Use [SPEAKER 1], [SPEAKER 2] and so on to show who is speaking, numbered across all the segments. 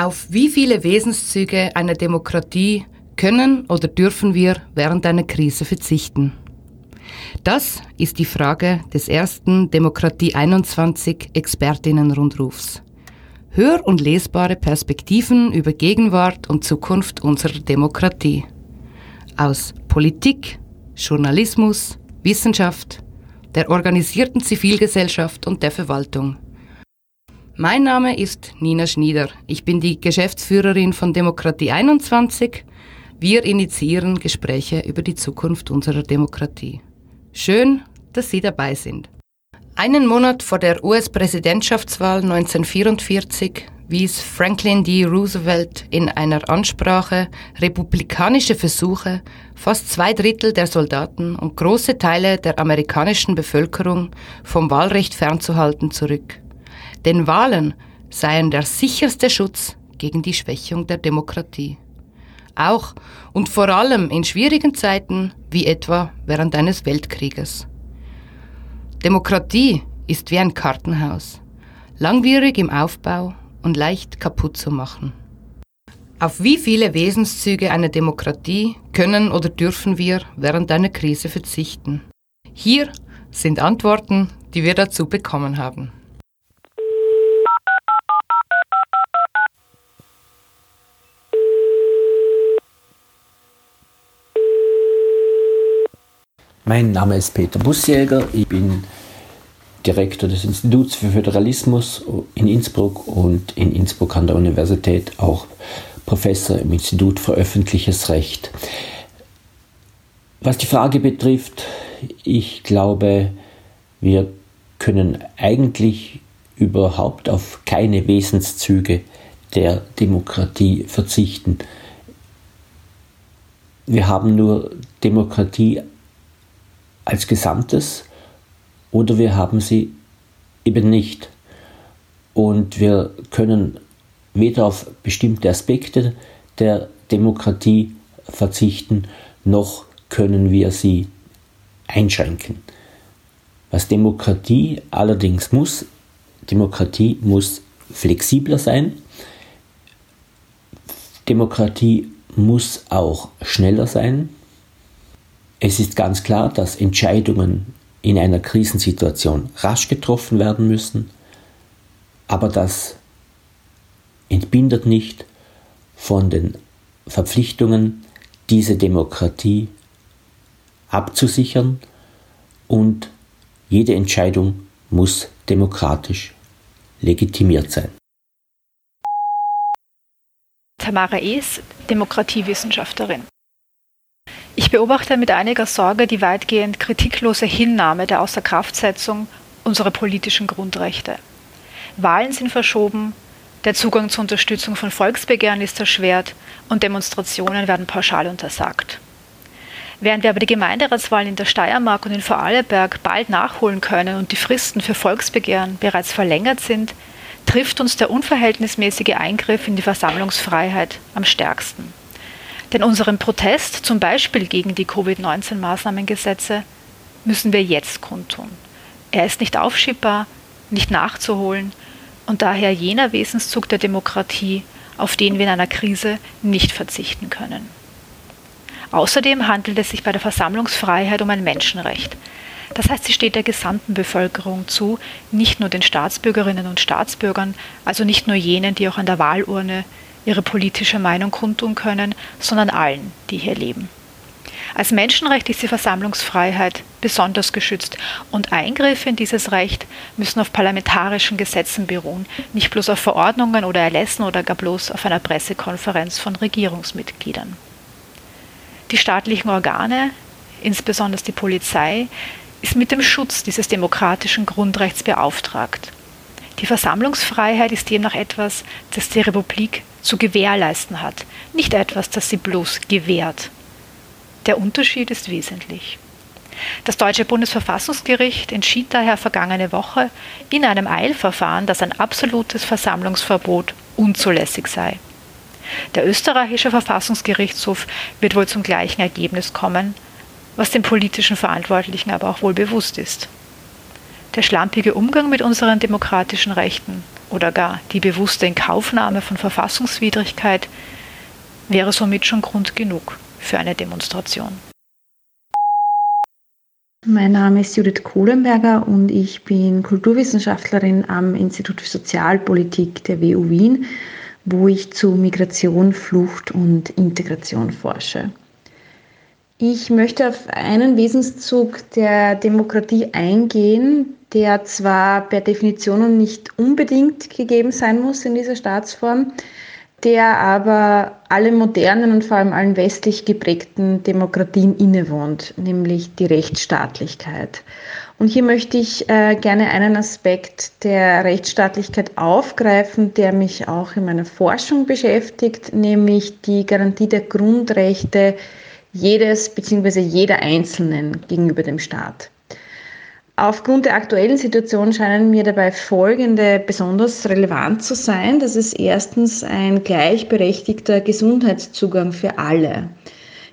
[SPEAKER 1] Auf wie viele Wesenszüge einer Demokratie können oder dürfen wir während einer Krise verzichten? Das ist die Frage des ersten Demokratie 21 Expertinnenrundrufs. Hör- und lesbare Perspektiven über Gegenwart und Zukunft unserer Demokratie. Aus Politik, Journalismus, Wissenschaft, der organisierten Zivilgesellschaft und der Verwaltung. Mein Name ist Nina Schnieder. Ich bin die Geschäftsführerin von Demokratie 21. Wir initiieren Gespräche über die Zukunft unserer Demokratie. Schön, dass Sie dabei sind. Einen Monat vor der US-Präsidentschaftswahl 1944 wies Franklin D. Roosevelt in einer Ansprache republikanische Versuche, fast zwei Drittel der Soldaten und große Teile der amerikanischen Bevölkerung vom Wahlrecht fernzuhalten, zurück. Denn Wahlen seien der sicherste Schutz gegen die Schwächung der Demokratie. Auch und vor allem in schwierigen Zeiten wie etwa während eines Weltkrieges. Demokratie ist wie ein Kartenhaus, langwierig im Aufbau und leicht kaputt zu machen. Auf wie viele Wesenszüge einer Demokratie können oder dürfen wir während einer Krise verzichten? Hier sind Antworten, die wir dazu bekommen haben.
[SPEAKER 2] Mein Name ist Peter Busjäger, ich bin Direktor des Instituts für Föderalismus in Innsbruck und in Innsbruck an der Universität auch Professor im Institut für öffentliches Recht. Was die Frage betrifft, ich glaube, wir können eigentlich überhaupt auf keine Wesenszüge der Demokratie verzichten. Wir haben nur Demokratie als Gesamtes oder wir haben sie eben nicht. Und wir können weder auf bestimmte Aspekte der Demokratie verzichten, noch können wir sie einschränken. Was Demokratie allerdings muss, Demokratie muss flexibler sein, Demokratie muss auch schneller sein, es ist ganz klar, dass Entscheidungen in einer Krisensituation rasch getroffen werden müssen, aber das entbindet nicht von den Verpflichtungen, diese Demokratie abzusichern und jede Entscheidung muss demokratisch legitimiert sein.
[SPEAKER 3] Tamara Ees, Demokratiewissenschaftlerin. Ich beobachte mit einiger Sorge die weitgehend kritiklose Hinnahme der Außerkraftsetzung unserer politischen Grundrechte. Wahlen sind verschoben, der Zugang zur Unterstützung von Volksbegehren ist erschwert und Demonstrationen werden pauschal untersagt. Während wir aber die Gemeinderatswahlen in der Steiermark und in Vorarlberg bald nachholen können und die Fristen für Volksbegehren bereits verlängert sind, trifft uns der unverhältnismäßige Eingriff in die Versammlungsfreiheit am stärksten. Denn unseren Protest, zum Beispiel gegen die Covid-19-Maßnahmengesetze, müssen wir jetzt kundtun. Er ist nicht aufschiebbar, nicht nachzuholen und daher jener Wesenszug der Demokratie, auf den wir in einer Krise nicht verzichten können. Außerdem handelt es sich bei der Versammlungsfreiheit um ein Menschenrecht. Das heißt, sie steht der gesamten Bevölkerung zu, nicht nur den Staatsbürgerinnen und Staatsbürgern, also nicht nur jenen, die auch an der Wahlurne ihre politische Meinung kundtun können, sondern allen, die hier leben. Als Menschenrecht ist die Versammlungsfreiheit besonders geschützt und Eingriffe in dieses Recht müssen auf parlamentarischen Gesetzen beruhen, nicht bloß auf Verordnungen oder Erlässen oder gar bloß auf einer Pressekonferenz von Regierungsmitgliedern. Die staatlichen Organe, insbesondere die Polizei, ist mit dem Schutz dieses demokratischen Grundrechts beauftragt. Die Versammlungsfreiheit ist demnach etwas, das die Republik zu gewährleisten hat, nicht etwas, das sie bloß gewährt. Der Unterschied ist wesentlich. Das deutsche Bundesverfassungsgericht entschied daher vergangene Woche in einem Eilverfahren, dass ein absolutes Versammlungsverbot unzulässig sei. Der österreichische Verfassungsgerichtshof wird wohl zum gleichen Ergebnis kommen, was den politischen Verantwortlichen aber auch wohl bewusst ist. Der schlampige Umgang mit unseren demokratischen Rechten oder gar die bewusste Inkaufnahme von Verfassungswidrigkeit wäre somit schon Grund genug für eine Demonstration.
[SPEAKER 4] Mein Name ist Judith Kohlenberger und ich bin Kulturwissenschaftlerin am Institut für Sozialpolitik der WU Wien, wo ich zu Migration, Flucht und Integration forsche. Ich möchte auf einen Wesenszug der Demokratie eingehen, der zwar per Definition nicht unbedingt gegeben sein muss in dieser Staatsform, der aber allen modernen und vor allem allen westlich geprägten Demokratien innewohnt, nämlich die Rechtsstaatlichkeit. Und hier möchte ich äh, gerne einen Aspekt der Rechtsstaatlichkeit aufgreifen, der mich auch in meiner Forschung beschäftigt, nämlich die Garantie der Grundrechte jedes bzw. jeder Einzelnen gegenüber dem Staat. Aufgrund der aktuellen Situation scheinen mir dabei folgende besonders relevant zu sein. Das ist erstens ein gleichberechtigter Gesundheitszugang für alle.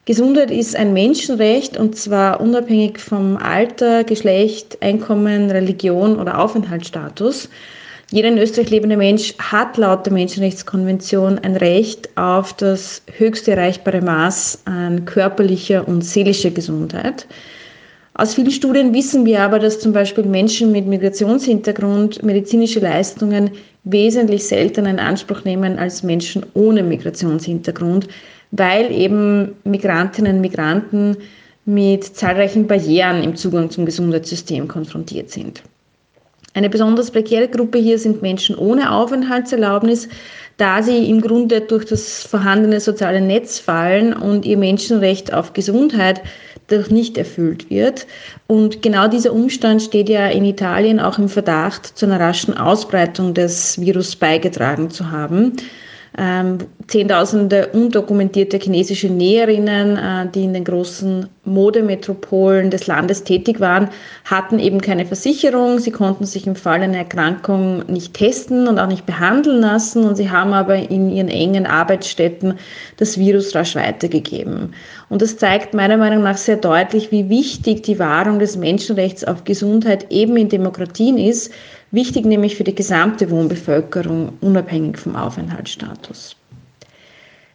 [SPEAKER 4] Gesundheit ist ein Menschenrecht und zwar unabhängig vom Alter, Geschlecht, Einkommen, Religion oder Aufenthaltsstatus. Jeder in Österreich lebende Mensch hat laut der Menschenrechtskonvention ein Recht auf das höchste erreichbare Maß an körperlicher und seelischer Gesundheit. Aus vielen Studien wissen wir aber, dass zum Beispiel Menschen mit Migrationshintergrund medizinische Leistungen wesentlich seltener in Anspruch nehmen als Menschen ohne Migrationshintergrund, weil eben Migrantinnen und Migranten mit zahlreichen Barrieren im Zugang zum Gesundheitssystem konfrontiert sind. Eine besonders prekäre Gruppe hier sind Menschen ohne Aufenthaltserlaubnis, da sie im Grunde durch das vorhandene soziale Netz fallen und ihr Menschenrecht auf Gesundheit dadurch nicht erfüllt wird. Und genau dieser Umstand steht ja in Italien auch im Verdacht, zu einer raschen Ausbreitung des Virus beigetragen zu haben. Ähm, Zehntausende undokumentierte chinesische Näherinnen, äh, die in den großen Modemetropolen des Landes tätig waren, hatten eben keine Versicherung. Sie konnten sich im Fall einer Erkrankung nicht testen und auch nicht behandeln lassen. Und sie haben aber in ihren engen Arbeitsstätten das Virus rasch weitergegeben. Und das zeigt meiner Meinung nach sehr deutlich, wie wichtig die Wahrung des Menschenrechts auf Gesundheit eben in Demokratien ist, wichtig nämlich für die gesamte Wohnbevölkerung, unabhängig vom Aufenthaltsstatus.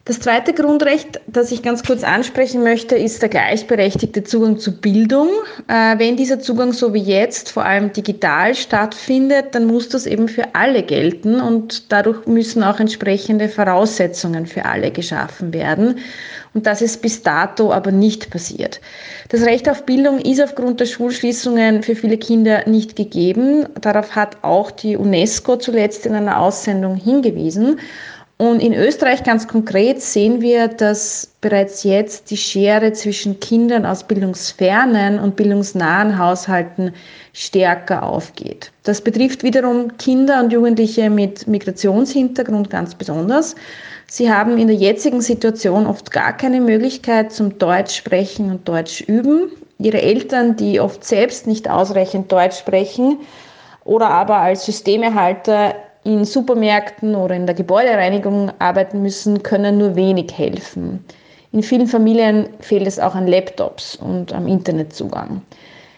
[SPEAKER 4] Das zweite Grundrecht, das ich ganz kurz ansprechen möchte, ist der gleichberechtigte Zugang zu Bildung. Äh, wenn dieser Zugang so wie jetzt vor allem digital stattfindet, dann muss das eben für alle gelten und dadurch müssen auch entsprechende Voraussetzungen für alle geschaffen werden. Und das ist bis dato aber nicht passiert. Das Recht auf Bildung ist aufgrund der Schulschließungen für viele Kinder nicht gegeben. Darauf hat auch die UNESCO zuletzt in einer Aussendung hingewiesen. Und in Österreich ganz konkret sehen wir, dass bereits jetzt die Schere zwischen Kindern aus bildungsfernen und bildungsnahen Haushalten stärker aufgeht. Das betrifft wiederum Kinder und Jugendliche mit Migrationshintergrund ganz besonders. Sie haben in der jetzigen Situation oft gar keine Möglichkeit zum Deutsch sprechen und Deutsch üben. Ihre Eltern, die oft selbst nicht ausreichend Deutsch sprechen oder aber als Systemerhalter in Supermärkten oder in der Gebäudereinigung arbeiten müssen, können nur wenig helfen. In vielen Familien fehlt es auch an Laptops und am Internetzugang.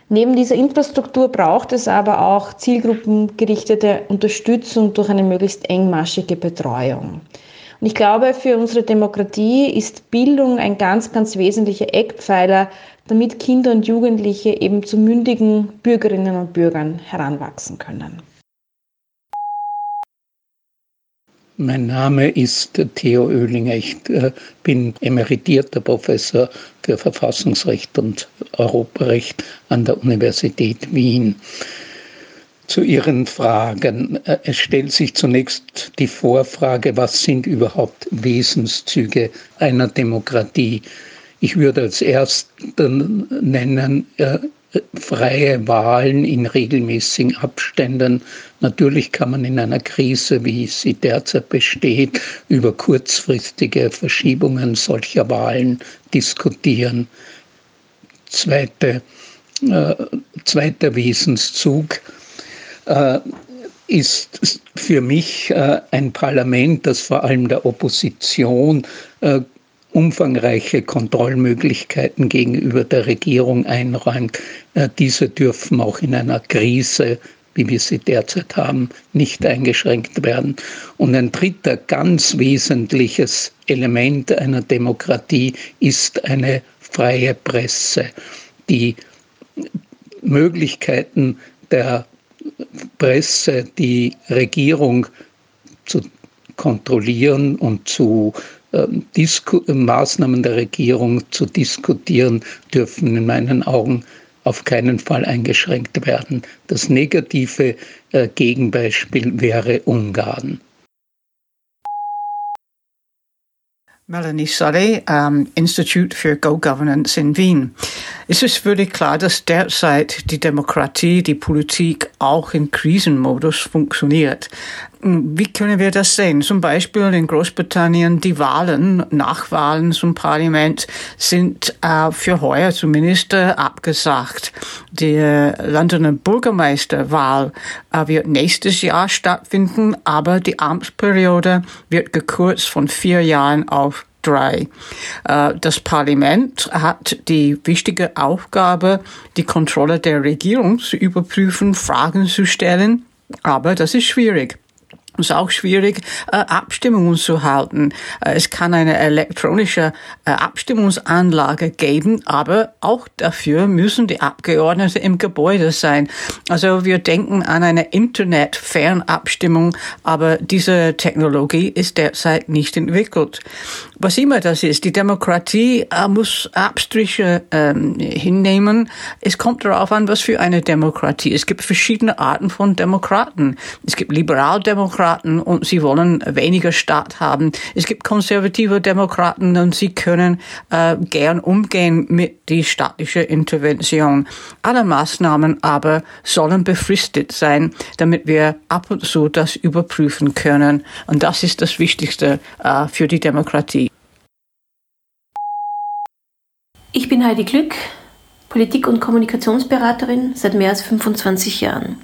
[SPEAKER 4] Neben dieser Infrastruktur braucht es aber auch zielgruppengerichtete Unterstützung durch eine möglichst engmaschige Betreuung. Und ich glaube, für unsere Demokratie ist Bildung ein ganz, ganz wesentlicher Eckpfeiler, damit Kinder und Jugendliche eben zu mündigen Bürgerinnen und Bürgern heranwachsen können.
[SPEAKER 5] Mein Name ist Theo Oehlinger. Ich äh, bin emeritierter Professor für Verfassungsrecht und Europarecht an der Universität Wien. Zu Ihren Fragen. Äh, es stellt sich zunächst die Vorfrage, was sind überhaupt Wesenszüge einer Demokratie? Ich würde als ersten nennen äh, freie Wahlen in regelmäßigen Abständen. Natürlich kann man in einer Krise, wie sie derzeit besteht, über kurzfristige Verschiebungen solcher Wahlen diskutieren. Zweite, äh, zweiter Wesenszug äh, ist für mich äh, ein Parlament, das vor allem der Opposition äh, umfangreiche Kontrollmöglichkeiten gegenüber der Regierung einräumt. Äh, diese dürfen auch in einer Krise wie wir sie derzeit haben, nicht eingeschränkt werden. Und ein dritter ganz wesentliches Element einer Demokratie ist eine freie Presse. Die Möglichkeiten der Presse, die Regierung zu kontrollieren und zu ähm, Maßnahmen der Regierung zu diskutieren, dürfen in meinen Augen auf keinen Fall eingeschränkt werden. Das negative äh, Gegenbeispiel wäre Ungarn.
[SPEAKER 6] Melanie Sully, um, Institute for Go Governance in Wien. Es ist völlig klar, dass derzeit die Demokratie, die Politik auch im Krisenmodus funktioniert. Wie können wir das sehen? Zum Beispiel in Großbritannien die Wahlen, Nachwahlen zum Parlament sind äh, für heuer zumindest äh, abgesagt. Die Londoner Bürgermeisterwahl äh, wird nächstes Jahr stattfinden, aber die Amtsperiode wird gekürzt von vier Jahren auf drei. Äh, das Parlament hat die wichtige Aufgabe, die Kontrolle der Regierung zu überprüfen, Fragen zu stellen, aber das ist schwierig. Es ist auch schwierig, äh, Abstimmungen zu halten. Äh, es kann eine elektronische äh, Abstimmungsanlage geben, aber auch dafür müssen die Abgeordneten im Gebäude sein. Also wir denken an eine Internet-Fernabstimmung, aber diese Technologie ist derzeit nicht entwickelt. Was immer das ist, die Demokratie muss Abstriche ähm, hinnehmen. Es kommt darauf an, was für eine Demokratie. Es gibt verschiedene Arten von Demokraten. Es gibt Liberaldemokraten, Demokraten und sie wollen weniger Staat haben. Es gibt konservative Demokraten und sie können äh, gern umgehen mit die staatliche Intervention. Alle Maßnahmen aber sollen befristet sein, damit wir ab und zu das überprüfen können. Und das ist das Wichtigste äh, für die Demokratie.
[SPEAKER 7] Ich bin Heidi Glück, Politik- und Kommunikationsberaterin seit mehr als 25 Jahren.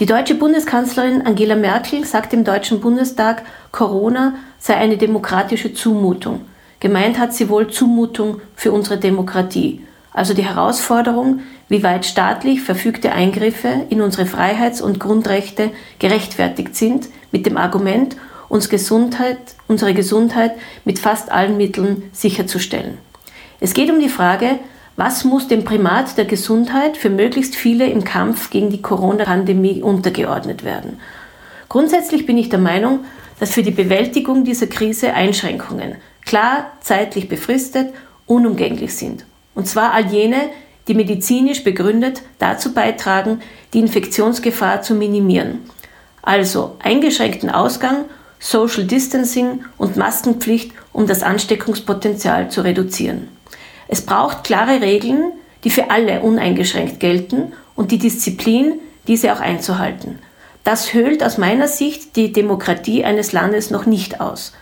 [SPEAKER 7] Die deutsche Bundeskanzlerin Angela Merkel sagt im Deutschen Bundestag, Corona sei eine demokratische Zumutung. Gemeint hat sie wohl Zumutung für unsere Demokratie, also die Herausforderung, wie weit staatlich verfügte Eingriffe in unsere Freiheits- und Grundrechte gerechtfertigt sind, mit dem Argument, uns Gesundheit, unsere Gesundheit mit fast allen Mitteln sicherzustellen. Es geht um die Frage, was muss dem Primat der Gesundheit für möglichst viele im Kampf gegen die Corona-Pandemie untergeordnet werden? Grundsätzlich bin ich der Meinung, dass für die Bewältigung dieser Krise Einschränkungen, klar zeitlich befristet, unumgänglich sind. Und zwar all jene, die medizinisch begründet dazu beitragen, die Infektionsgefahr zu minimieren. Also eingeschränkten Ausgang, Social Distancing und Maskenpflicht, um das Ansteckungspotenzial zu reduzieren. Es braucht klare Regeln, die für alle uneingeschränkt gelten und die Disziplin, diese auch einzuhalten. Das höhlt aus meiner Sicht die Demokratie eines Landes noch nicht aus.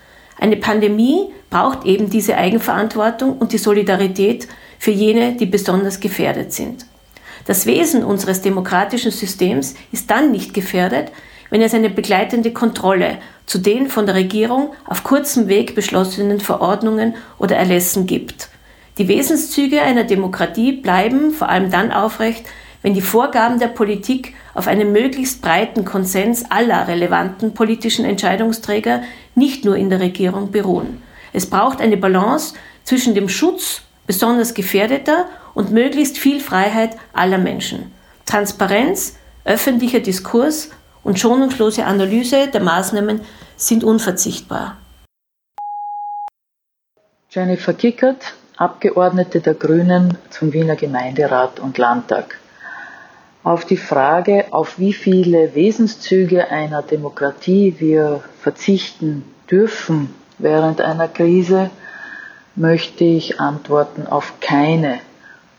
[SPEAKER 7] Eine Pandemie braucht eben diese Eigenverantwortung und die Solidarität für jene, die besonders gefährdet sind. Das Wesen unseres demokratischen Systems ist dann nicht gefährdet, wenn es eine begleitende Kontrolle zu den von der Regierung auf kurzem Weg beschlossenen Verordnungen oder Erlässen gibt. Die Wesenszüge einer Demokratie bleiben vor allem dann aufrecht, wenn die Vorgaben der Politik auf einem möglichst breiten Konsens aller relevanten politischen Entscheidungsträger nicht nur in der Regierung beruhen. Es braucht eine Balance zwischen dem Schutz besonders gefährdeter und möglichst viel Freiheit aller Menschen. Transparenz, öffentlicher Diskurs und schonungslose Analyse der Maßnahmen sind unverzichtbar.
[SPEAKER 8] Jennifer Kickert, Abgeordnete der Grünen zum Wiener Gemeinderat und Landtag. Auf die Frage, auf wie viele Wesenszüge einer Demokratie wir verzichten dürfen während einer Krise, möchte ich antworten auf keine.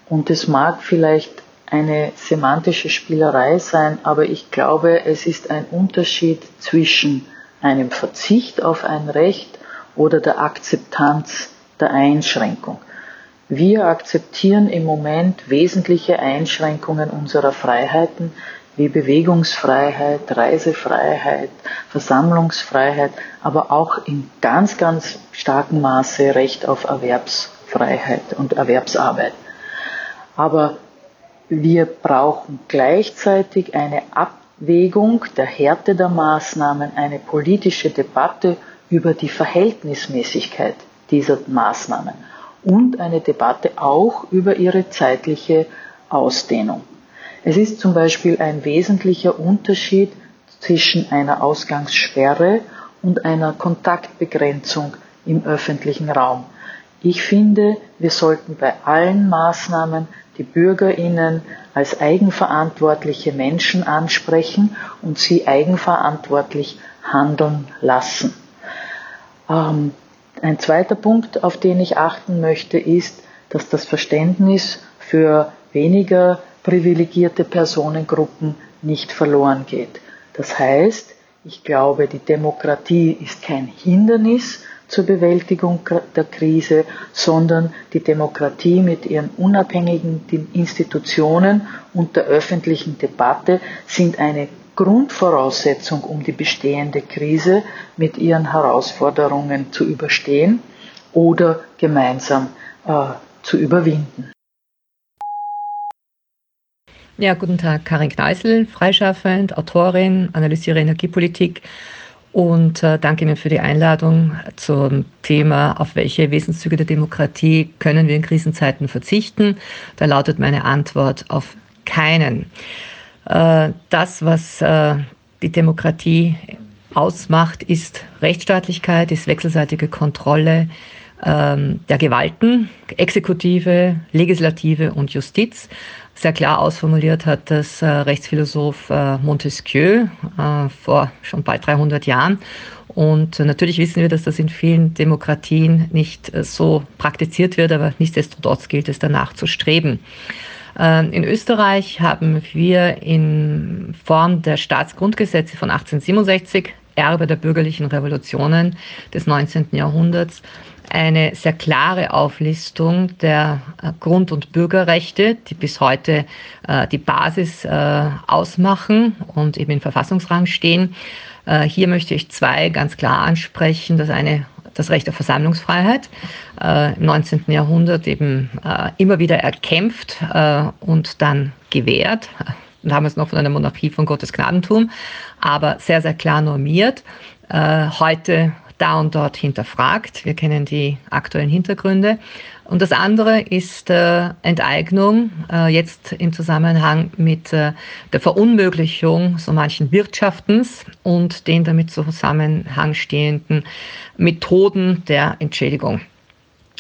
[SPEAKER 8] Und es mag vielleicht eine semantische Spielerei sein, aber ich glaube, es ist ein Unterschied zwischen einem Verzicht auf ein Recht oder der Akzeptanz der Einschränkung. Wir akzeptieren im Moment wesentliche Einschränkungen unserer Freiheiten wie Bewegungsfreiheit, Reisefreiheit, Versammlungsfreiheit, aber auch in ganz, ganz starkem Maße Recht auf Erwerbsfreiheit und Erwerbsarbeit. Aber wir brauchen gleichzeitig eine Abwägung der Härte der Maßnahmen, eine politische Debatte über die Verhältnismäßigkeit dieser Maßnahmen und eine Debatte auch über ihre zeitliche Ausdehnung. Es ist zum Beispiel ein wesentlicher Unterschied zwischen einer Ausgangssperre und einer Kontaktbegrenzung im öffentlichen Raum. Ich finde, wir sollten bei allen Maßnahmen die Bürgerinnen als eigenverantwortliche Menschen ansprechen und sie eigenverantwortlich handeln lassen. Ähm, ein zweiter Punkt, auf den ich achten möchte, ist, dass das Verständnis für weniger privilegierte Personengruppen nicht verloren geht. Das heißt, ich glaube, die Demokratie ist kein Hindernis zur Bewältigung der Krise, sondern die Demokratie mit ihren unabhängigen Institutionen und der öffentlichen Debatte sind eine Grundvoraussetzung, um die bestehende Krise mit ihren Herausforderungen zu überstehen oder gemeinsam äh, zu überwinden.
[SPEAKER 9] Ja, guten Tag, Karin Kneisel, freischaffend, Autorin, analysiere Energiepolitik und äh, danke Ihnen für die Einladung zum Thema, auf welche Wesenszüge der Demokratie können wir in Krisenzeiten verzichten. Da lautet meine Antwort auf keinen. Äh, das, was äh, die Demokratie ausmacht, ist Rechtsstaatlichkeit, ist wechselseitige Kontrolle ähm, der Gewalten, Exekutive, Legislative und Justiz sehr klar ausformuliert hat das äh, Rechtsphilosoph Montesquieu vor schon bald 300 Jahren. Und natürlich wissen wir, dass das in vielen Demokratien nicht so praktiziert wird, aber nichtsdestotrotz gilt es danach zu streben. Ähm, in Österreich haben wir in Form der Staatsgrundgesetze von 1867, Erbe der bürgerlichen Revolutionen des 19. Jahrhunderts, eine sehr klare Auflistung der äh, Grund- und Bürgerrechte, die bis heute äh, die Basis äh, ausmachen und eben in Verfassungsrang stehen. Äh, hier möchte ich zwei ganz klar ansprechen. Das eine das Recht auf Versammlungsfreiheit, äh, im 19. Jahrhundert eben äh, immer wieder erkämpft und dann gewährt. Damals noch von einer Monarchie von Gottes Gnadentum, aber sehr, sehr klar normiert. heute da und dort hinterfragt. Wir kennen die aktuellen Hintergründe. Und das andere ist äh, Enteignung, äh, jetzt im Zusammenhang mit äh, der Verunmöglichung so manchen Wirtschaftens und den damit zusammenhangstehenden Methoden der Entschädigung.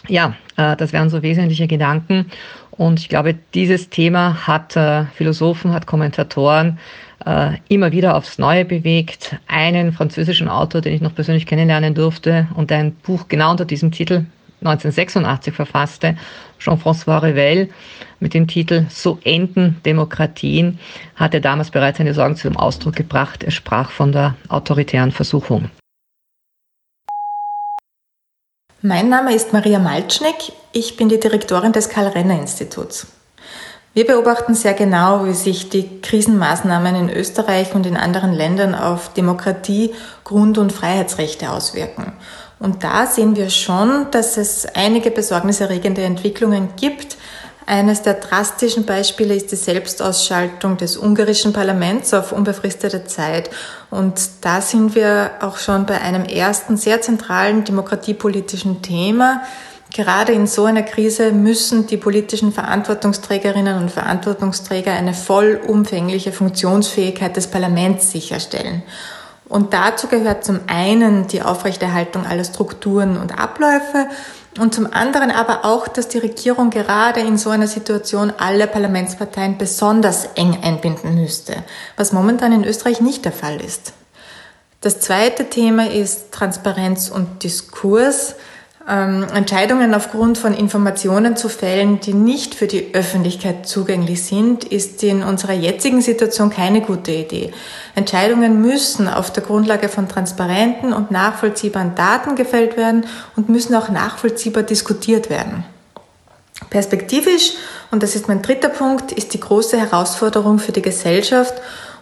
[SPEAKER 9] Ja, äh, das wären so wesentliche Gedanken. Und ich glaube, dieses Thema hat äh, Philosophen, hat Kommentatoren äh, immer wieder aufs Neue bewegt. Einen französischen Autor, den ich noch persönlich kennenlernen durfte und ein Buch genau unter diesem Titel 1986 verfasste, Jean-François Revel, mit dem Titel So enden Demokratien, hatte damals bereits seine Sorgen zu dem Ausdruck gebracht. Er sprach von der autoritären Versuchung.
[SPEAKER 10] Mein Name ist Maria Malcznik. Ich bin die Direktorin des Karl-Renner-Instituts. Wir beobachten sehr genau, wie sich die Krisenmaßnahmen in Österreich und in anderen Ländern auf Demokratie, Grund- und Freiheitsrechte auswirken. Und da sehen wir schon, dass es einige besorgniserregende Entwicklungen gibt. Eines der drastischen Beispiele ist die Selbstausschaltung des ungarischen Parlaments auf unbefristete Zeit. Und da sind wir auch schon bei einem ersten sehr zentralen demokratiepolitischen Thema, Gerade in so einer Krise müssen die politischen Verantwortungsträgerinnen und Verantwortungsträger eine vollumfängliche Funktionsfähigkeit des Parlaments sicherstellen. Und dazu gehört zum einen die Aufrechterhaltung aller Strukturen und Abläufe und zum anderen aber auch, dass die Regierung gerade in so einer Situation alle Parlamentsparteien besonders eng einbinden müsste, was momentan in Österreich nicht der Fall ist. Das zweite Thema ist Transparenz und Diskurs ähm, Entscheidungen aufgrund von Informationen zu fällen, die nicht für die Öffentlichkeit zugänglich sind, ist in unserer jetzigen Situation keine gute Idee. Entscheidungen müssen auf der Grundlage von transparenten und nachvollziehbaren Daten gefällt werden und müssen auch nachvollziehbar diskutiert werden. Perspektivisch, und das ist mein dritter Punkt, ist die große Herausforderung für die Gesellschaft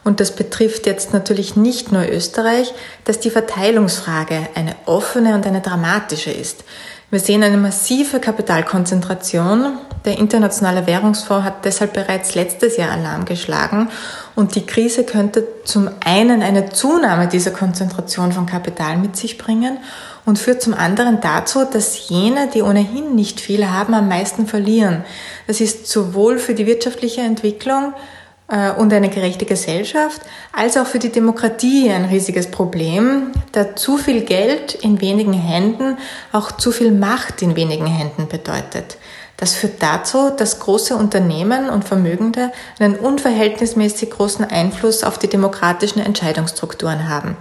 [SPEAKER 10] und das betrifft jetzt natürlich nicht nur Österreich, dass die Verteilungsfrage eine offene und eine dramatische ist. Wir sehen eine massive Kapitalkonzentration. Der Internationale Währungsfonds hat deshalb bereits letztes Jahr Alarm geschlagen und die Krise könnte zum einen eine Zunahme dieser Konzentration von Kapital mit sich bringen und führt zum anderen dazu, dass jene, die ohnehin nicht viel haben, am meisten verlieren. Das ist sowohl für die wirtschaftliche Entwicklung und eine gerechte Gesellschaft, als auch für die Demokratie ein riesiges Problem, da zu viel Geld in wenigen Händen auch zu viel Macht in wenigen Händen bedeutet. Das führt dazu, dass große Unternehmen und Vermögende einen unverhältnismäßig großen Einfluss auf die demokratischen Entscheidungsstrukturen haben.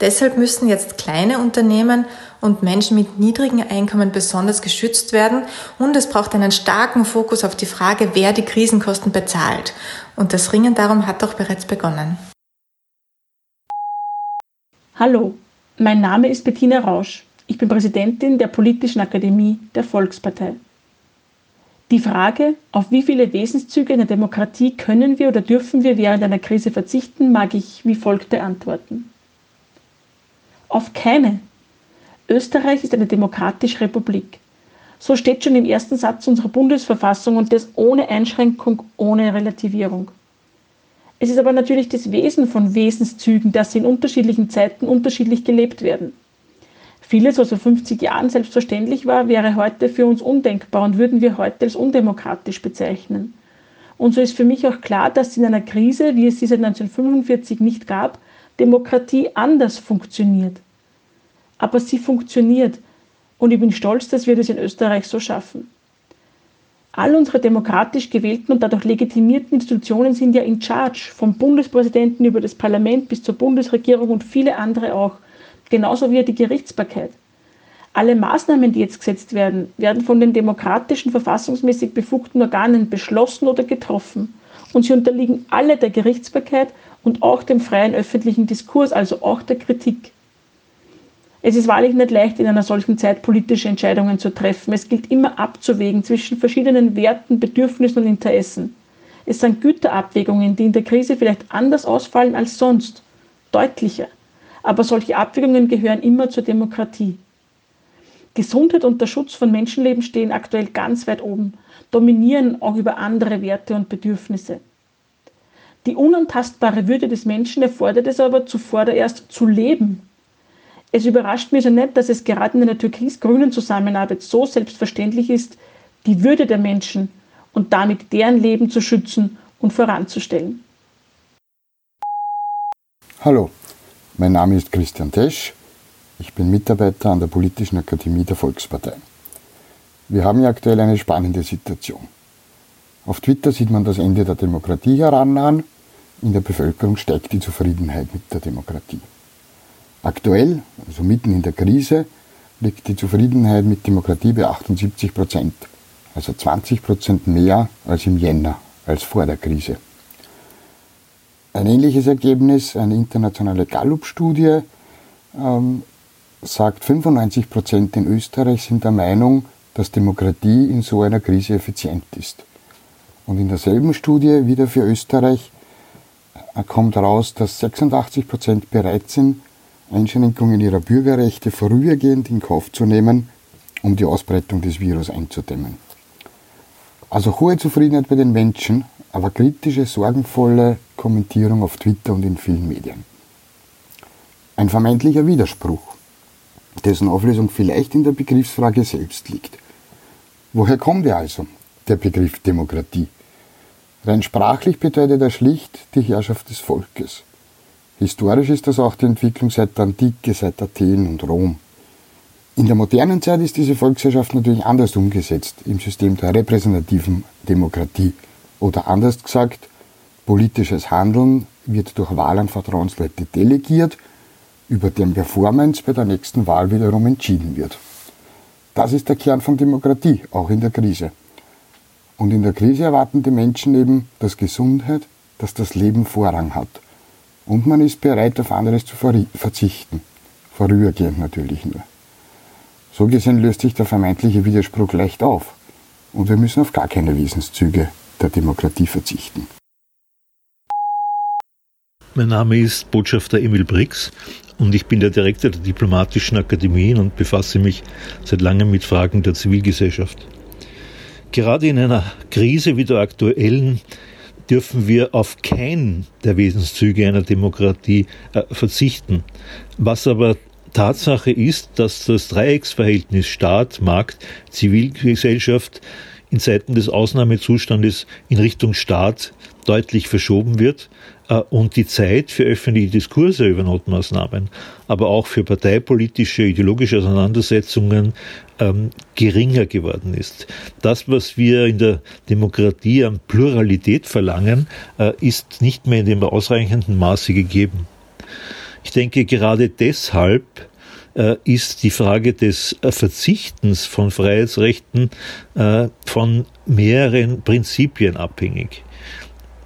[SPEAKER 10] Deshalb müssen jetzt kleine Unternehmen und Menschen mit niedrigen Einkommen besonders geschützt werden und es braucht einen starken Fokus auf die Frage, wer die Krisenkosten bezahlt. Und das Ringen darum hat auch bereits begonnen.
[SPEAKER 11] Hallo, mein Name ist Bettina Rausch. Ich bin Präsidentin der Politischen Akademie der Volkspartei. Die Frage, auf wie viele Wesenszüge in der Demokratie können wir oder dürfen wir während einer Krise verzichten, mag ich wie folgt antworten. Auf keine. Österreich ist eine demokratische Republik. So steht schon im ersten Satz unserer Bundesverfassung und das ohne Einschränkung, ohne Relativierung. Es ist aber natürlich das Wesen von Wesenszügen, dass sie in unterschiedlichen Zeiten unterschiedlich gelebt werden. Vieles, was vor 50 Jahren selbstverständlich war, wäre heute für uns undenkbar und würden wir heute als undemokratisch bezeichnen. Und so ist für mich auch klar, dass in einer Krise, wie es sie seit 1945 nicht gab, Demokratie anders funktioniert aber sie funktioniert und ich bin stolz, dass wir das in Österreich so schaffen. All unsere demokratisch gewählten und dadurch legitimierten Institutionen sind ja in charge, vom Bundespräsidenten über das Parlament bis zur Bundesregierung und viele andere auch, genauso wie die Gerichtsbarkeit. Alle Maßnahmen, die jetzt gesetzt werden, werden von den demokratischen, verfassungsmäßig befugten Organen beschlossen oder getroffen. Und sie unterliegen alle der Gerichtsbarkeit und auch dem freien öffentlichen Diskurs, also auch der Kritik. Es ist wahrlich nicht leicht, in einer solchen Zeit politische Entscheidungen zu treffen. Es gilt immer abzuwägen zwischen verschiedenen Werten, Bedürfnissen und Interessen. Es sind Güterabwägungen, die in der Krise vielleicht anders ausfallen als sonst, deutlicher. Aber solche Abwägungen gehören immer zur Demokratie. Gesundheit und der Schutz von Menschenleben stehen aktuell ganz weit oben, dominieren auch über andere Werte und Bedürfnisse. Die unantastbare Würde des Menschen erfordert es aber zuvor erst zu leben es überrascht mich so nicht, dass es gerade in einer türkis-grünen Zusammenarbeit so selbstverständlich ist, die Würde der Menschen und damit deren Leben zu schützen und voranzustellen.
[SPEAKER 12] Hallo, mein Name ist Christian Tesch. Ich bin Mitarbeiter an der Politischen Akademie der Volkspartei. Wir haben ja aktuell eine spannende Situation. Auf Twitter sieht man das Ende der Demokratie herannahen. In der Bevölkerung steigt die Zufriedenheit mit der Demokratie. Aktuell, also mitten in der Krise, liegt die Zufriedenheit mit Demokratie bei 78 Prozent, also 20 Prozent mehr als im Jänner, als vor der Krise. Ein ähnliches Ergebnis, eine internationale Gallup-Studie, ähm, sagt 95 Prozent in Österreich sind der Meinung, dass Demokratie in so einer Krise effizient ist. Und in derselben Studie, wieder für Österreich, äh, kommt heraus, dass 86 Prozent bereit sind, Einschränkungen ihrer Bürgerrechte vorübergehend in Kauf zu nehmen, um die Ausbreitung des Virus einzudämmen. Also hohe Zufriedenheit bei den Menschen, aber kritische, sorgenvolle Kommentierung auf Twitter und in vielen Medien. Ein vermeintlicher Widerspruch, dessen Auflösung vielleicht in der Begriffsfrage selbst liegt. Woher kommt er also, der Begriff Demokratie? Rein sprachlich bedeutet er schlicht die Herrschaft des Volkes. Historisch ist das auch die Entwicklung seit der Antike, seit Athen und Rom. In der modernen Zeit ist diese Volksherrschaft natürlich anders umgesetzt im System der repräsentativen Demokratie. Oder anders gesagt, politisches Handeln wird durch Wahl an Vertrauensleute delegiert, über deren Performance bei der nächsten Wahl wiederum entschieden wird. Das ist der Kern von Demokratie, auch in der Krise. Und in der Krise erwarten die Menschen eben, dass Gesundheit, dass das Leben Vorrang hat. Und man ist bereit, auf anderes zu verzichten. Vorübergehend natürlich nur. So gesehen löst sich der vermeintliche Widerspruch leicht auf. Und wir müssen auf gar keine Wesenszüge der Demokratie verzichten.
[SPEAKER 13] Mein Name ist Botschafter Emil Brix und ich bin der Direktor der Diplomatischen Akademien und befasse mich seit langem mit Fragen der Zivilgesellschaft. Gerade in einer Krise wie der aktuellen dürfen wir auf keinen der Wesenszüge einer Demokratie äh, verzichten. Was aber Tatsache ist, dass das Dreiecksverhältnis Staat, Markt, Zivilgesellschaft in Zeiten des Ausnahmezustandes in Richtung Staat deutlich verschoben wird äh, und die Zeit für öffentliche Diskurse über Notmaßnahmen, aber auch für parteipolitische, ideologische Auseinandersetzungen ähm, geringer geworden ist. Das, was wir in der Demokratie an Pluralität verlangen, äh, ist nicht mehr in dem ausreichenden Maße gegeben. Ich denke, gerade deshalb äh, ist die Frage des äh, Verzichtens von Freiheitsrechten äh, von mehreren Prinzipien abhängig.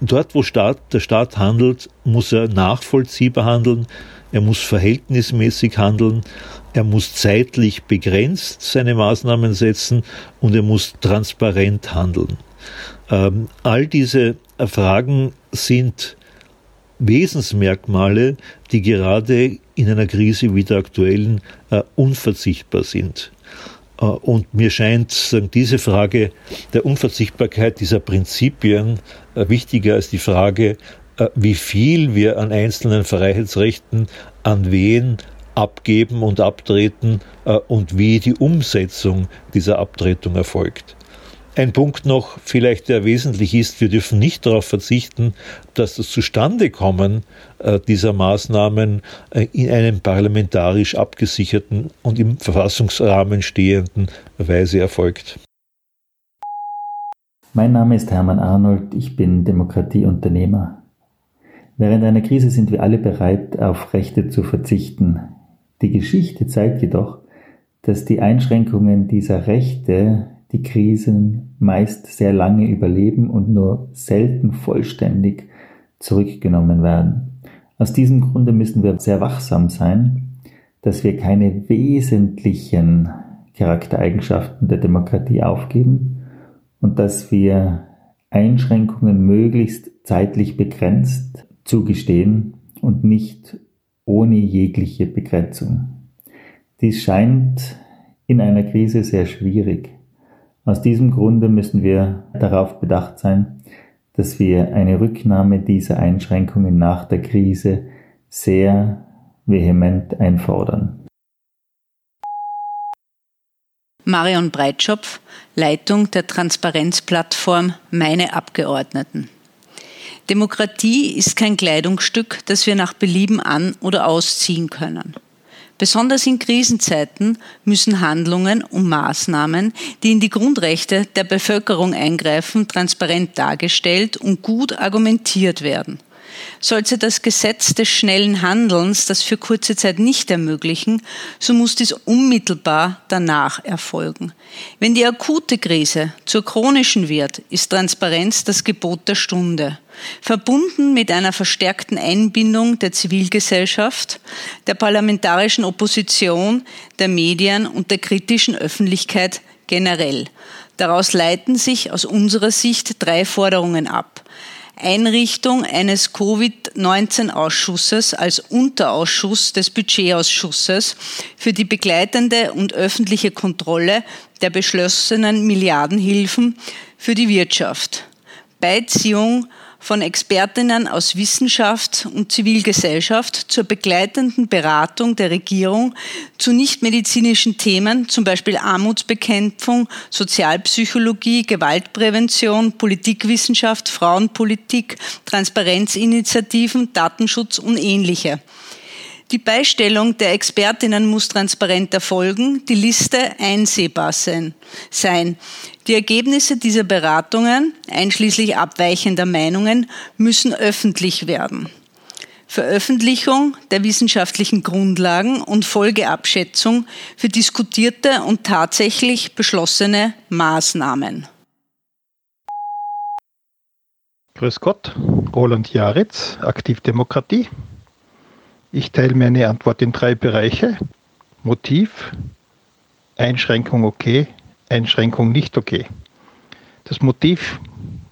[SPEAKER 13] Dort, wo Staat, der Staat handelt, muss er nachvollziehbar handeln, er muss verhältnismäßig handeln, er muss zeitlich begrenzt seine Maßnahmen setzen und er muss transparent handeln. Ähm, all diese Fragen sind Wesensmerkmale, die gerade in einer Krise wie der aktuellen äh, unverzichtbar sind. Äh, und mir scheint diese Frage der Unverzichtbarkeit dieser Prinzipien äh, wichtiger als die Frage, äh, wie viel wir an einzelnen Freiheitsrechten an wen abgeben und abtreten und wie die Umsetzung dieser Abtretung erfolgt. Ein Punkt noch, vielleicht der wesentlich ist, wir dürfen nicht darauf verzichten, dass das Zustandekommen äh, dieser Maßnahmen äh, in einem parlamentarisch abgesicherten und im Verfassungsrahmen stehenden Weise erfolgt.
[SPEAKER 14] Mein Name ist Hermann Arnold, ich bin Demokratieunternehmer. Während einer Krise sind wir alle bereit, auf Rechte zu verzichten. Die Geschichte zeigt jedoch, dass die Einschränkungen dieser Rechte die Krisen meist sehr lange überleben und nur selten vollständig zurückgenommen werden. Aus diesem Grunde müssen wir sehr wachsam sein, dass wir keine wesentlichen Charaktereigenschaften der Demokratie aufgeben und dass wir Einschränkungen möglichst zeitlich begrenzt zugestehen und nicht ohne jegliche Begrenzung. Dies scheint in einer Krise sehr schwierig. Aus diesem Grunde müssen wir darauf bedacht sein, dass wir eine Rücknahme dieser Einschränkungen nach der Krise sehr vehement einfordern.
[SPEAKER 15] Marion Breitschopf, Leitung der Transparenzplattform Meine Abgeordneten. Demokratie ist kein Kleidungsstück, das wir nach Belieben an oder ausziehen können. Besonders in Krisenzeiten müssen Handlungen und Maßnahmen, die in die Grundrechte der Bevölkerung eingreifen, transparent dargestellt und gut argumentiert werden. Sollte das Gesetz des schnellen Handelns das für kurze Zeit nicht ermöglichen, so muss dies unmittelbar danach erfolgen. Wenn die akute Krise zur chronischen wird, ist Transparenz das Gebot der Stunde. Verbunden mit einer verstärkten Einbindung der Zivilgesellschaft, der parlamentarischen Opposition, der Medien und der kritischen Öffentlichkeit generell. Daraus leiten sich aus unserer Sicht drei Forderungen ab. Einrichtung eines Covid-19-Ausschusses als Unterausschuss des Budgetausschusses für die begleitende und öffentliche Kontrolle der beschlossenen Milliardenhilfen für die Wirtschaft. Beiziehung von Expertinnen aus Wissenschaft und Zivilgesellschaft zur begleitenden Beratung der Regierung zu nichtmedizinischen Themen, zum Beispiel Armutsbekämpfung, Sozialpsychologie, Gewaltprävention, Politikwissenschaft, Frauenpolitik, Transparenzinitiativen, Datenschutz und ähnliche. Die Beistellung der Expertinnen muss transparent erfolgen, die Liste einsehbar sein. Die Ergebnisse dieser Beratungen, einschließlich abweichender Meinungen, müssen öffentlich werden. Veröffentlichung der wissenschaftlichen Grundlagen und Folgeabschätzung für diskutierte und tatsächlich beschlossene Maßnahmen.
[SPEAKER 16] Grüß Gott, Roland Jaritz, Aktivdemokratie. Ich teile meine Antwort in drei Bereiche. Motiv, Einschränkung okay, Einschränkung nicht okay. Das Motiv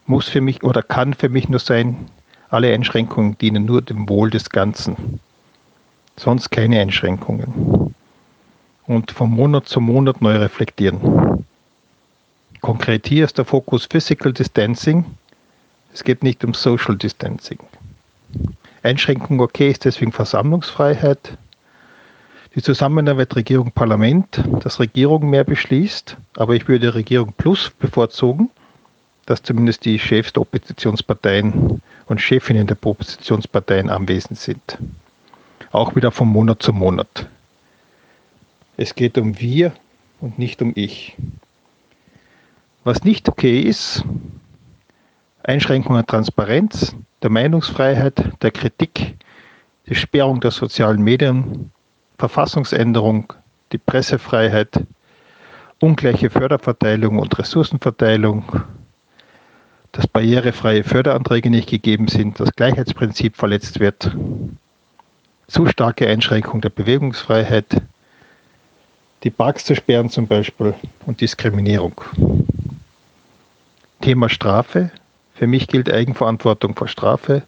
[SPEAKER 16] muss für mich oder kann für mich nur sein, Alle Einschränkungen dienen nur dem Wohl des Ganzen. Sonst keine Einschränkungen. Und von Monat zu Monat neu reflektieren. Konkret hier ist der Fokus Physical Distancing. Es geht nicht um Social Distancing. Einschränkung okay ist deswegen Versammlungsfreiheit. Die Zusammenarbeit Regierung-Parlament, dass Regierung mehr beschließt, aber ich würde Regierung Plus bevorzugen, dass zumindest die Chefs der Oppositionsparteien und Chefinnen der Oppositionsparteien anwesend sind. Auch wieder von Monat zu Monat. Es geht um wir und nicht um ich. Was nicht okay ist, Einschränkungen Transparenz, der Meinungsfreiheit, der Kritik, die Sperrung der sozialen Medien, Verfassungsänderung, die Pressefreiheit, ungleiche Förderverteilung und Ressourcenverteilung, dass barrierefreie Förderanträge nicht gegeben sind, das Gleichheitsprinzip verletzt wird, zu starke Einschränkung der Bewegungsfreiheit, die Parks zu sperren zum Beispiel und Diskriminierung. Thema Strafe. Für mich gilt Eigenverantwortung vor Strafe.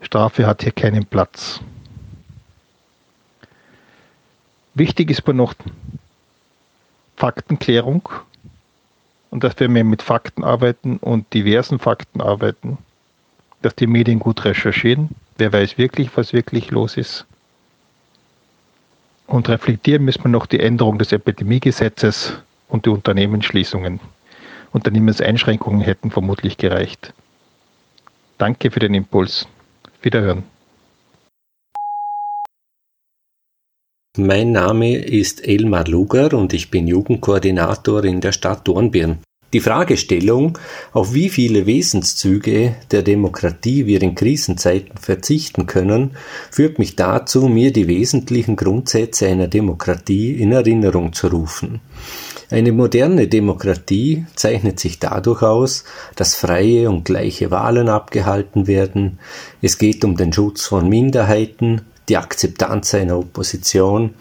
[SPEAKER 16] Strafe hat hier keinen Platz. Wichtig ist aber noch Faktenklärung und dass wir mehr mit Fakten arbeiten und diversen Fakten arbeiten, dass die Medien gut recherchieren, wer weiß wirklich, was wirklich los ist. Und reflektieren müssen wir noch die Änderung des Epidemiegesetzes und die Unternehmensschließungen. Unternehmenseinschränkungen hätten vermutlich gereicht. Danke für den Impuls. Wiederhören.
[SPEAKER 17] Mein Name ist Elmar Luger und ich bin Jugendkoordinator in der Stadt Dornbirn. Die Fragestellung, auf wie viele Wesenszüge der Demokratie wir in Krisenzeiten verzichten können, führt mich dazu, mir die wesentlichen Grundsätze einer Demokratie in Erinnerung zu rufen. Eine moderne Demokratie zeichnet sich dadurch aus, dass freie und gleiche Wahlen abgehalten werden, es geht um den Schutz von Minderheiten, die Akzeptanz einer Opposition,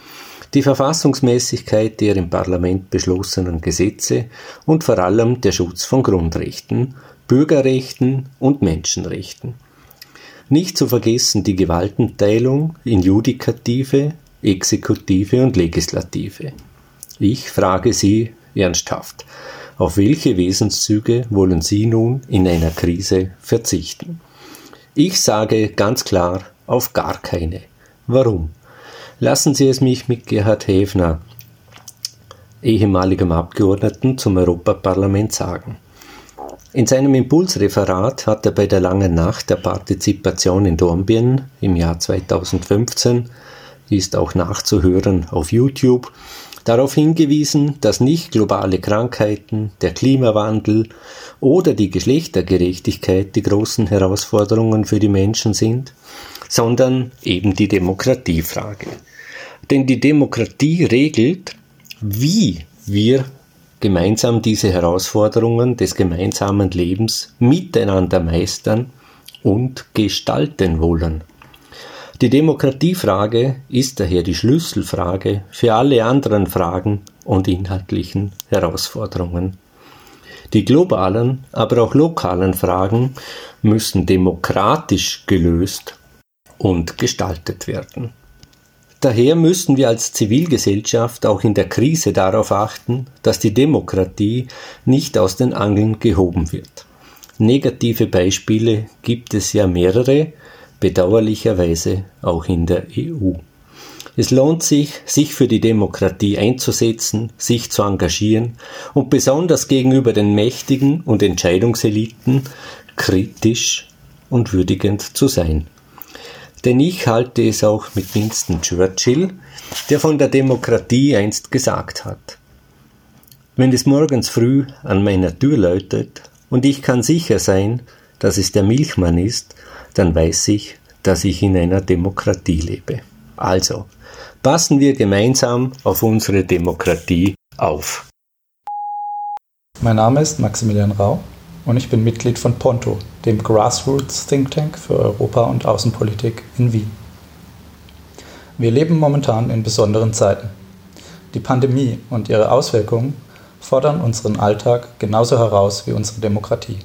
[SPEAKER 17] die Verfassungsmäßigkeit der im Parlament beschlossenen Gesetze und vor allem der Schutz von Grundrechten, Bürgerrechten und Menschenrechten. Nicht zu vergessen die Gewaltenteilung in Judikative, Exekutive und Legislative. Ich frage Sie ernsthaft, auf welche Wesenszüge wollen Sie nun in einer Krise verzichten? Ich sage ganz klar, auf gar keine. Warum? Lassen Sie es mich mit Gerhard Häfner, ehemaligem Abgeordneten zum Europaparlament sagen. In seinem Impulsreferat hat er bei der langen Nacht der Partizipation in Dornbirn im Jahr 2015, ist auch nachzuhören auf YouTube, darauf hingewiesen, dass nicht globale Krankheiten, der Klimawandel oder die Geschlechtergerechtigkeit die großen Herausforderungen für die Menschen sind, sondern eben die Demokratiefrage. Denn die Demokratie regelt, wie wir gemeinsam diese Herausforderungen des gemeinsamen Lebens miteinander meistern und gestalten wollen. Die Demokratiefrage ist daher die Schlüsselfrage für alle anderen Fragen und inhaltlichen Herausforderungen. Die globalen, aber auch lokalen Fragen müssen demokratisch gelöst und gestaltet werden. Daher müssen wir als Zivilgesellschaft auch in der Krise darauf achten, dass die Demokratie nicht aus den Angeln gehoben wird. Negative Beispiele gibt es ja mehrere, bedauerlicherweise auch in der EU. Es lohnt sich, sich für die Demokratie einzusetzen, sich zu engagieren und besonders gegenüber den Mächtigen und Entscheidungseliten kritisch und würdigend zu sein. Denn ich halte es auch mit Winston Churchill, der von der Demokratie einst gesagt hat. Wenn es morgens früh an meiner Tür läutet und ich kann sicher sein, dass es der Milchmann ist, dann weiß ich, dass ich in einer Demokratie lebe. Also, passen wir gemeinsam auf unsere Demokratie auf.
[SPEAKER 18] Mein Name ist Maximilian Rau und ich bin Mitglied von Ponto, dem Grassroots Think Tank für Europa- und Außenpolitik in Wien. Wir leben momentan in besonderen Zeiten. Die Pandemie und ihre Auswirkungen fordern unseren Alltag genauso heraus wie unsere Demokratie.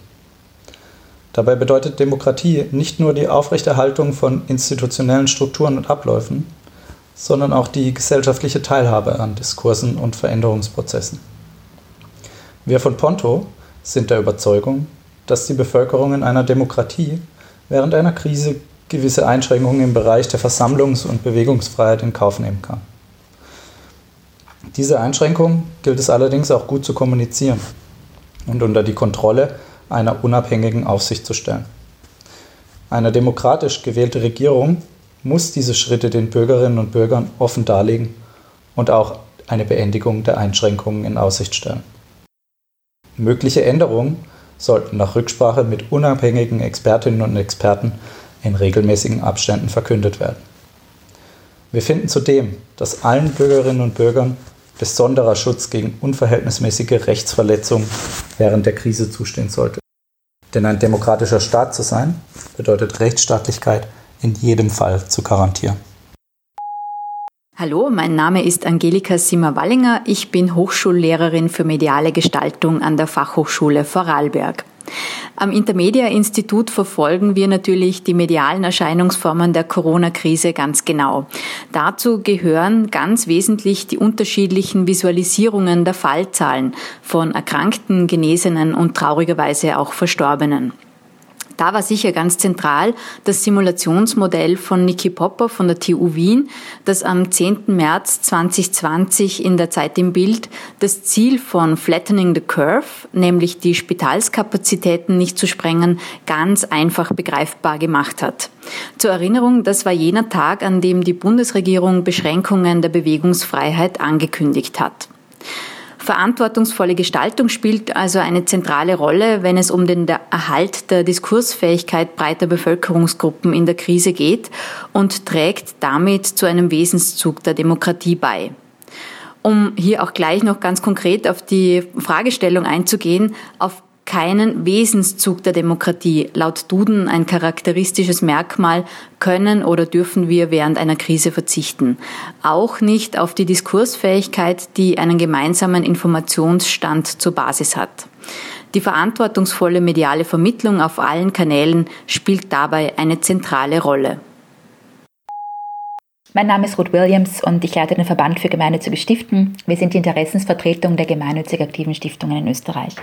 [SPEAKER 18] Dabei bedeutet Demokratie nicht nur die Aufrechterhaltung von institutionellen Strukturen und Abläufen, sondern auch die gesellschaftliche Teilhabe an Diskursen und Veränderungsprozessen. Wir von Ponto sind der Überzeugung, dass die Bevölkerung in einer Demokratie während einer Krise gewisse Einschränkungen im Bereich der Versammlungs- und Bewegungsfreiheit in Kauf nehmen kann. Diese Einschränkungen gilt es allerdings auch gut zu kommunizieren und unter die Kontrolle einer unabhängigen Aufsicht zu stellen. Eine demokratisch gewählte Regierung muss diese Schritte den Bürgerinnen und Bürgern offen darlegen und auch eine Beendigung der Einschränkungen in Aussicht stellen. Mögliche Änderungen sollten nach Rücksprache mit unabhängigen Expertinnen und Experten in regelmäßigen Abständen verkündet werden. Wir finden zudem, dass allen Bürgerinnen und Bürgern besonderer Schutz gegen unverhältnismäßige Rechtsverletzungen während der Krise zustehen sollte. Denn ein demokratischer Staat zu sein, bedeutet Rechtsstaatlichkeit in jedem Fall zu garantieren.
[SPEAKER 19] Hallo, mein Name ist Angelika Simmer-Wallinger. Ich bin Hochschullehrerin für mediale Gestaltung an der Fachhochschule Vorarlberg. Am Intermedia-Institut verfolgen wir natürlich die medialen Erscheinungsformen der Corona-Krise ganz genau. Dazu gehören ganz wesentlich die unterschiedlichen Visualisierungen der Fallzahlen von Erkrankten, Genesenen und traurigerweise auch Verstorbenen. Da war sicher ganz zentral das Simulationsmodell von Niki Popper von der TU Wien, das am 10. März 2020 in der Zeit im Bild das Ziel von Flattening the Curve, nämlich die Spitalskapazitäten nicht zu sprengen, ganz einfach begreifbar gemacht hat. Zur Erinnerung, das war jener Tag, an dem die Bundesregierung Beschränkungen der Bewegungsfreiheit angekündigt hat. Verantwortungsvolle Gestaltung spielt also eine zentrale Rolle, wenn es um den Erhalt der Diskursfähigkeit breiter Bevölkerungsgruppen in der Krise geht und trägt damit zu einem Wesenszug der Demokratie bei. Um hier auch gleich noch ganz konkret auf die Fragestellung einzugehen, auf keinen Wesenszug der Demokratie. Laut Duden ein charakteristisches Merkmal können oder dürfen wir während einer Krise verzichten. Auch nicht auf die Diskursfähigkeit, die einen gemeinsamen Informationsstand zur Basis hat. Die verantwortungsvolle mediale Vermittlung auf allen Kanälen spielt dabei eine zentrale Rolle.
[SPEAKER 20] Mein Name ist Ruth Williams und ich leite den Verband für gemeinnützige Stiften. Wir sind die Interessensvertretung der gemeinnützig aktiven Stiftungen in Österreich.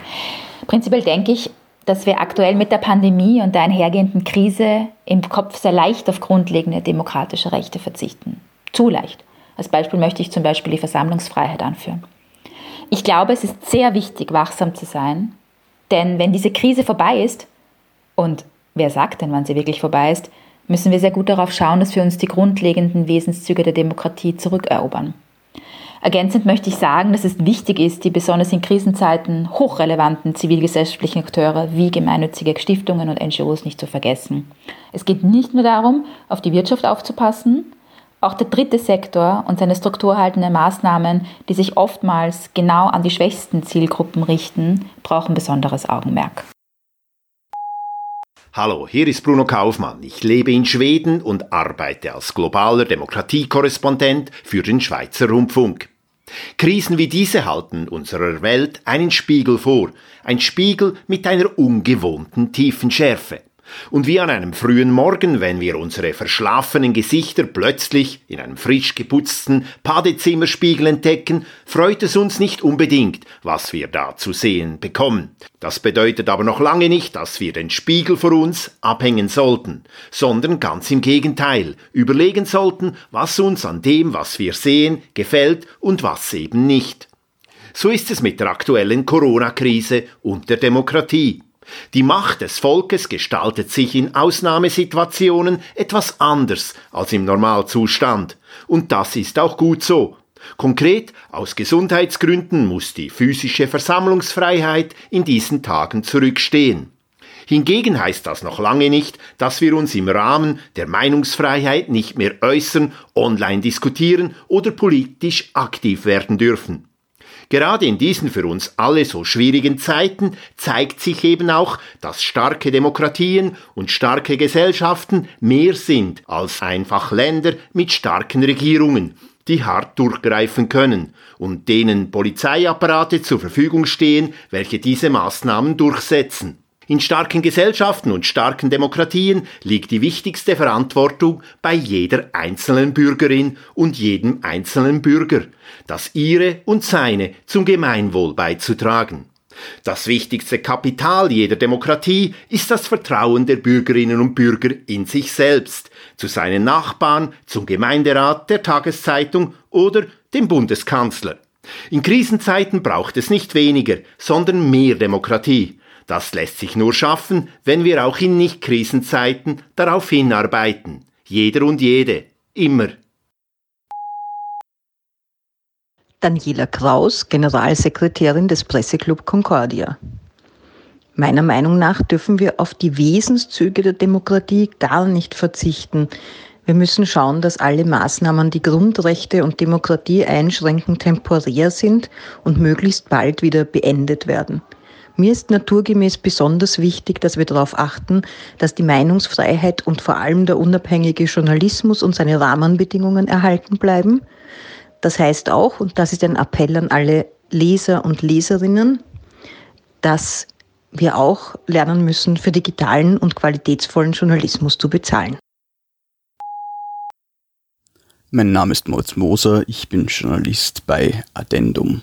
[SPEAKER 20] Prinzipiell denke ich, dass wir aktuell mit der Pandemie und der einhergehenden Krise im Kopf sehr leicht auf grundlegende demokratische Rechte verzichten. Zu leicht. Als Beispiel möchte ich zum Beispiel die Versammlungsfreiheit anführen. Ich glaube, es ist sehr wichtig, wachsam zu sein, denn wenn diese Krise vorbei ist, und wer sagt denn, wann sie wirklich vorbei ist, müssen wir sehr gut darauf schauen, dass wir uns die grundlegenden Wesenszüge der Demokratie zurückerobern. Ergänzend möchte ich sagen, dass es wichtig ist, die besonders in Krisenzeiten hochrelevanten zivilgesellschaftlichen Akteure wie gemeinnützige Stiftungen und NGOs nicht zu vergessen. Es geht nicht nur darum, auf die Wirtschaft aufzupassen, auch der dritte Sektor und seine strukturhaltenden Maßnahmen, die sich oftmals genau an die schwächsten Zielgruppen richten, brauchen besonderes Augenmerk.
[SPEAKER 21] Hallo, hier ist Bruno Kaufmann. Ich lebe in Schweden und arbeite als globaler Demokratiekorrespondent für den Schweizer Rundfunk. Krisen wie diese halten unserer Welt einen Spiegel vor, ein Spiegel mit einer ungewohnten tiefen Schärfe. Und wie an einem frühen Morgen, wenn wir unsere verschlafenen Gesichter plötzlich in einem frisch geputzten Badezimmerspiegel entdecken, freut es uns nicht unbedingt, was wir da zu sehen bekommen. Das bedeutet aber noch lange nicht, dass wir den Spiegel vor uns abhängen sollten, sondern ganz im Gegenteil, überlegen sollten, was uns an dem, was wir sehen, gefällt und was eben nicht. So ist es mit der aktuellen Corona-Krise und der Demokratie. Die Macht des Volkes gestaltet sich in Ausnahmesituationen etwas anders als im Normalzustand. Und das ist auch gut so. Konkret, aus Gesundheitsgründen muss die physische Versammlungsfreiheit in diesen Tagen zurückstehen. Hingegen heißt das noch lange nicht, dass wir uns im Rahmen der Meinungsfreiheit nicht mehr äußern, online diskutieren oder politisch aktiv werden dürfen. Gerade in diesen für uns alle so schwierigen Zeiten zeigt sich eben auch, dass starke Demokratien und starke Gesellschaften mehr sind als einfach Länder mit starken Regierungen, die hart durchgreifen können und denen Polizeiapparate zur Verfügung stehen, welche diese Maßnahmen durchsetzen. In starken Gesellschaften und starken Demokratien liegt die wichtigste Verantwortung bei jeder einzelnen Bürgerin und jedem einzelnen Bürger, das ihre und seine zum Gemeinwohl beizutragen. Das wichtigste Kapital jeder Demokratie ist das Vertrauen der Bürgerinnen und Bürger in sich selbst, zu seinen Nachbarn, zum Gemeinderat, der Tageszeitung oder dem Bundeskanzler. In Krisenzeiten braucht es nicht weniger, sondern mehr Demokratie. Das lässt sich nur schaffen, wenn wir auch in Nicht-Krisenzeiten darauf hinarbeiten. Jeder und jede. Immer.
[SPEAKER 22] Daniela Kraus, Generalsekretärin des Presseclub Concordia. Meiner Meinung nach dürfen wir auf die Wesenszüge der Demokratie gar nicht verzichten. Wir müssen schauen, dass alle Maßnahmen, die Grundrechte und Demokratie einschränken, temporär sind und möglichst bald wieder beendet werden. Mir ist naturgemäß besonders wichtig, dass wir darauf achten, dass die Meinungsfreiheit und vor allem der unabhängige Journalismus und seine Rahmenbedingungen erhalten bleiben das heißt auch, und das ist ein Appell an alle Leser und Leserinnen, dass wir auch lernen müssen, für digitalen und qualitätsvollen Journalismus zu bezahlen.
[SPEAKER 23] Mein Name ist Moritz Moser, ich bin Journalist bei Addendum.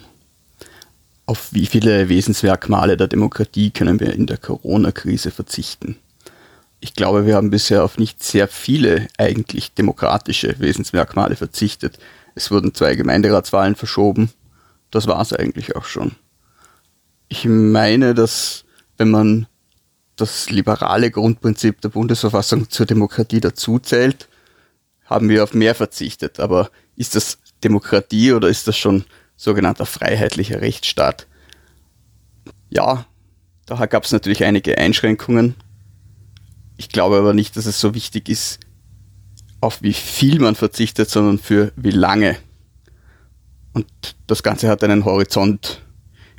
[SPEAKER 23] Auf wie viele Wesensmerkmale der Demokratie können wir in der Corona-Krise verzichten? Ich glaube, wir haben bisher auf nicht sehr viele eigentlich demokratische Wesensmerkmale verzichtet. Es wurden zwei Gemeinderatswahlen verschoben. Das war es eigentlich auch schon. Ich meine, dass wenn man das liberale Grundprinzip der Bundesverfassung zur Demokratie dazuzählt, haben wir auf mehr verzichtet. Aber ist das Demokratie oder ist das schon sogenannter freiheitlicher Rechtsstaat? Ja, da gab es natürlich einige Einschränkungen. Ich glaube aber nicht, dass es so wichtig ist, auf wie viel man verzichtet, sondern für wie lange. Und das Ganze hat einen Horizont.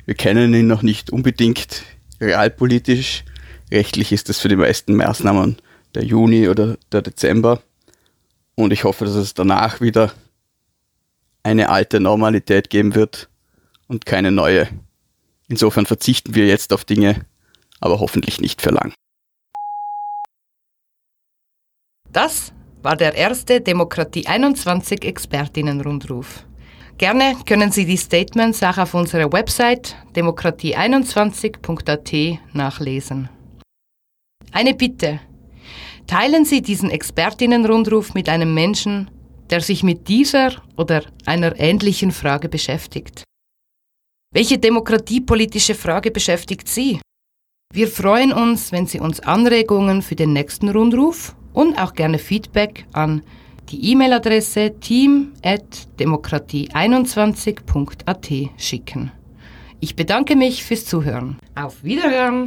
[SPEAKER 23] Wir kennen ihn noch nicht unbedingt realpolitisch. Rechtlich ist es für die meisten Maßnahmen der Juni oder der Dezember. Und ich hoffe, dass es danach wieder eine alte Normalität geben wird und keine neue. Insofern verzichten wir jetzt auf Dinge, aber hoffentlich nicht für lang.
[SPEAKER 1] Das war der erste Demokratie 21 Expertinnen-Rundruf. Gerne können Sie die Statements auch auf unserer Website demokratie21.at nachlesen. Eine Bitte. Teilen Sie diesen Expertinnen-Rundruf mit einem Menschen, der sich mit dieser oder einer ähnlichen Frage beschäftigt. Welche demokratiepolitische Frage beschäftigt Sie? Wir freuen uns, wenn Sie uns Anregungen für den nächsten Rundruf und auch gerne Feedback an die E-Mail-Adresse team.demokratie21.at schicken. Ich bedanke mich fürs Zuhören. Auf Wiederhören!